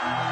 Bye.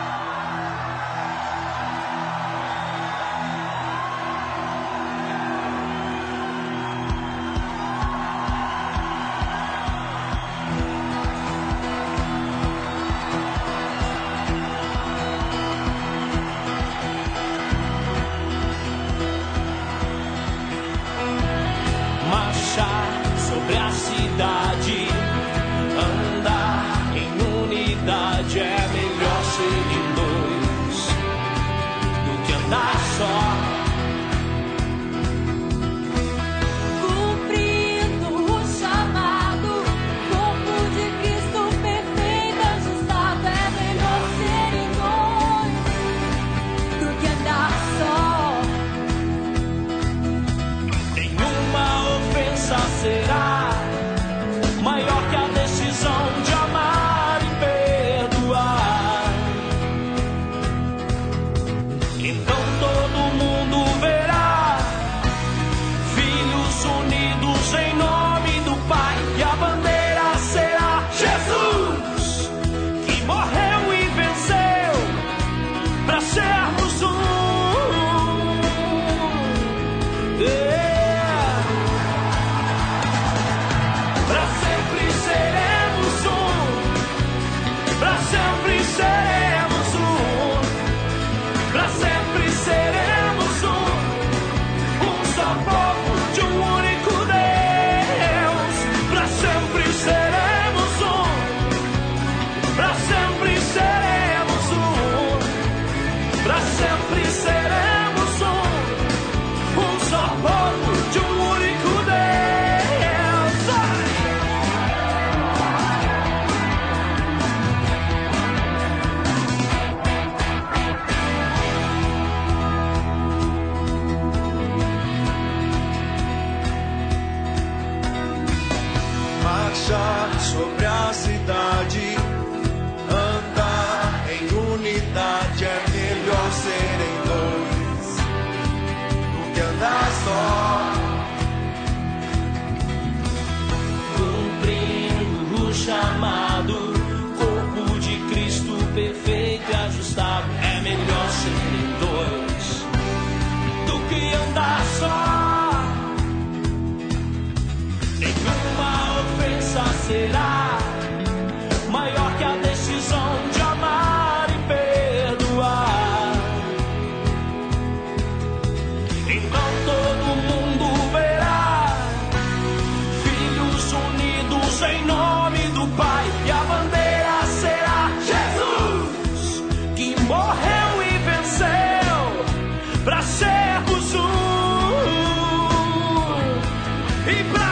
em nós. Sobre a cidade. será maior que a decisão de amar e perdoar. Então todo mundo verá filhos unidos em nome do Pai e a bandeira será Jesus que morreu e venceu para sermos um e pra